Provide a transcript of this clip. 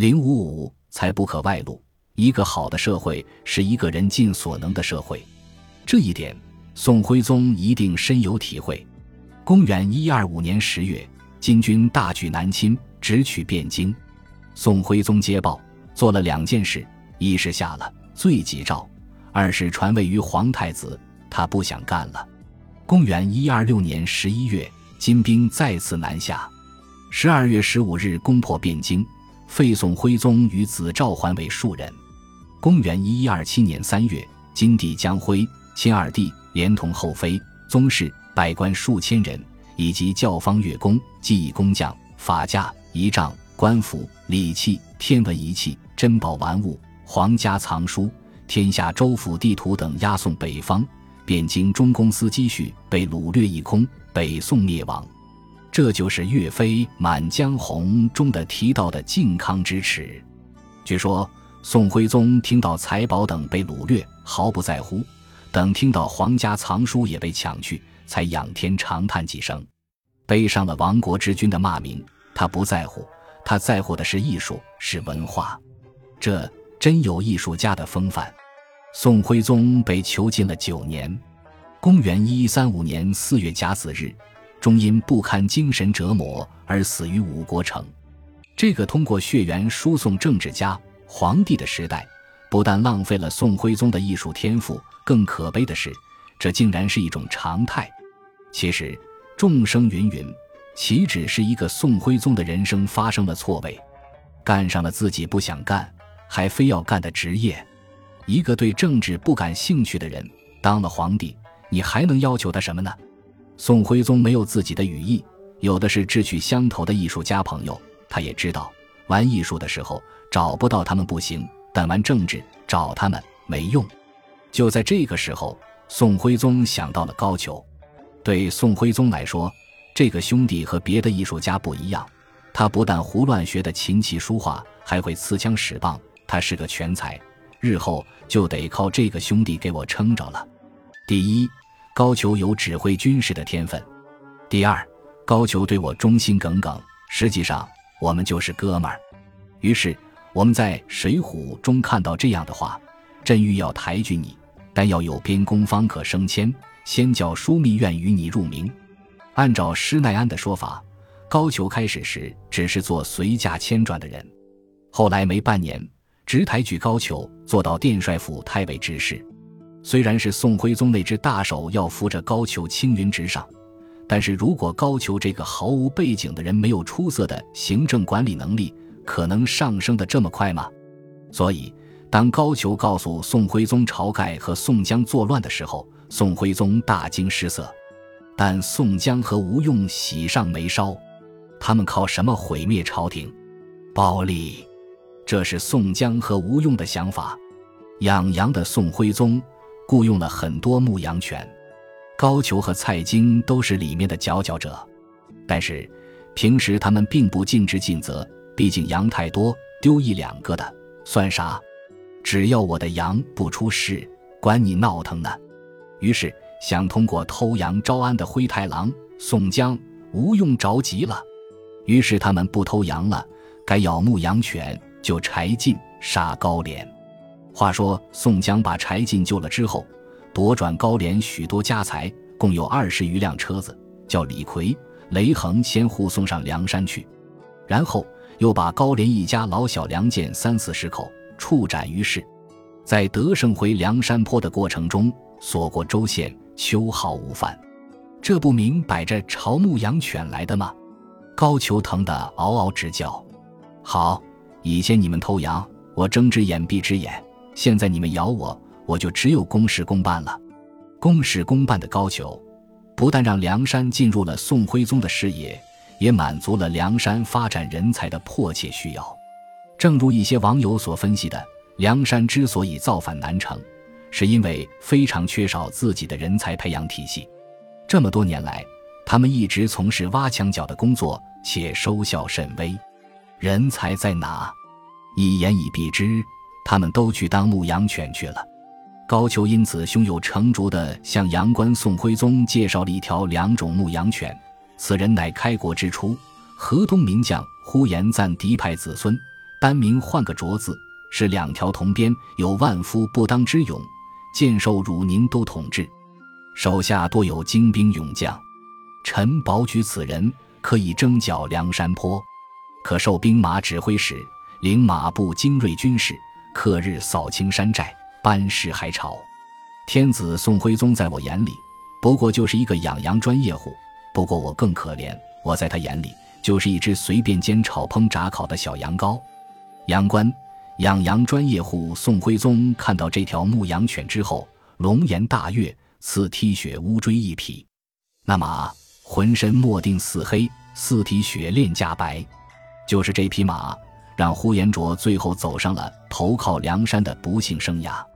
零五五才不可外露。一个好的社会是一个人尽所能的社会，这一点宋徽宗一定深有体会。公元一二五年十月，金军大举南侵，直取汴京。宋徽宗接报，做了两件事：一是下了罪己诏，二是传位于皇太子。他不想干了。公元一二六年十一月，金兵再次南下。十二月十五日，攻破汴京，废宋徽宗与子赵桓为庶人。公元一一二七年三月，金帝将徽亲二帝连同后妃、宗室、百官数千人，以及教坊乐工、技艺工匠、法家、仪仗、官服、礼器、天文仪器、珍宝玩物、皇家藏书、天下州府地图等押送北方。汴京中公司积蓄被掳掠一空，北宋灭亡。这就是岳飞《满江红》中的提到的靖康之耻。据说宋徽宗听到财宝等被掳掠，毫不在乎；等听到皇家藏书也被抢去，才仰天长叹几声，背上了亡国之君的骂名。他不在乎，他在乎的是艺术，是文化。这真有艺术家的风范。宋徽宗被囚禁了九年，公元一一三五年四月甲子日，终因不堪精神折磨而死于五国城。这个通过血缘输送政治家、皇帝的时代，不但浪费了宋徽宗的艺术天赋，更可悲的是，这竟然是一种常态。其实，众生芸芸，岂止是一个宋徽宗的人生发生了错位，干上了自己不想干，还非要干的职业。一个对政治不感兴趣的人当了皇帝，你还能要求他什么呢？宋徽宗没有自己的羽翼，有的是志趣相投的艺术家朋友。他也知道，玩艺术的时候找不到他们不行，但玩政治找他们没用。就在这个时候，宋徽宗想到了高俅。对宋徽宗来说，这个兄弟和别的艺术家不一样，他不但胡乱学的琴棋书画，还会刺枪使棒，他是个全才。日后就得靠这个兄弟给我撑着了。第一，高俅有指挥军事的天分；第二，高俅对我忠心耿耿。实际上，我们就是哥们儿。于是，我们在《水浒》中看到这样的话：“朕欲要抬举你，但要有边功方可升迁。先叫枢密院与你入名。”按照施耐庵的说法，高俅开始时只是做随驾迁转的人，后来没半年。直抬举高俅做到殿帅府太尉之事，虽然是宋徽宗那只大手要扶着高俅青云直上，但是如果高俅这个毫无背景的人没有出色的行政管理能力，可能上升的这么快吗？所以，当高俅告诉宋徽宗晁盖和宋江作乱的时候，宋徽宗大惊失色。但宋江和吴用喜上眉梢，他们靠什么毁灭朝廷？暴力。这是宋江和吴用的想法。养羊的宋徽宗雇佣了很多牧羊犬，高俅和蔡京都是里面的佼佼者。但是平时他们并不尽职尽责，毕竟羊太多，丢一两个的算啥？只要我的羊不出事，管你闹腾呢。于是想通过偷羊招安的灰太狼宋江、吴用着急了，于是他们不偷羊了，改咬牧羊犬。就柴进杀高廉。话说宋江把柴进救了之后，夺转高廉许多家财，共有二十余辆车子，叫李逵、雷横先护送上梁山去，然后又把高廉一家老小良贱三四十口处斩于市。在得胜回梁山坡的过程中，所过州县，秋毫无犯。这不明摆着朝牧羊犬来的吗？高俅疼得嗷嗷直叫。好。以前你们偷羊，我睁只眼闭只眼；现在你们咬我，我就只有公事公办了。公事公办的高俅，不但让梁山进入了宋徽宗的视野，也满足了梁山发展人才的迫切需要。正如一些网友所分析的，梁山之所以造反难成，是因为非常缺少自己的人才培养体系。这么多年来，他们一直从事挖墙脚的工作，且收效甚微。人才在哪？一言以蔽之，他们都去当牧羊犬去了。高俅因此胸有成竹地向阳关宋徽宗介绍了一条两种牧羊犬。此人乃开国之初河东名将呼延赞嫡派子孙，单名换个卓字，是两条铜鞭，有万夫不当之勇，渐受汝宁都统治，手下多有精兵勇将。臣保举此人，可以征剿梁山坡，可授兵马指挥使，领马步精锐军士，克日扫清山寨，班师还朝。天子宋徽宗在我眼里，不过就是一个养羊专业户。不过我更可怜，我在他眼里就是一只随便煎炒烹炸烤的小羊羔。羊倌、养羊专业户宋徽宗看到这条牧羊犬之后，龙颜大悦，赐踢血乌骓一匹。那马浑身墨定似黑，四体雪练加白，就是这匹马，让呼延灼最后走上了投靠梁山的不幸生涯。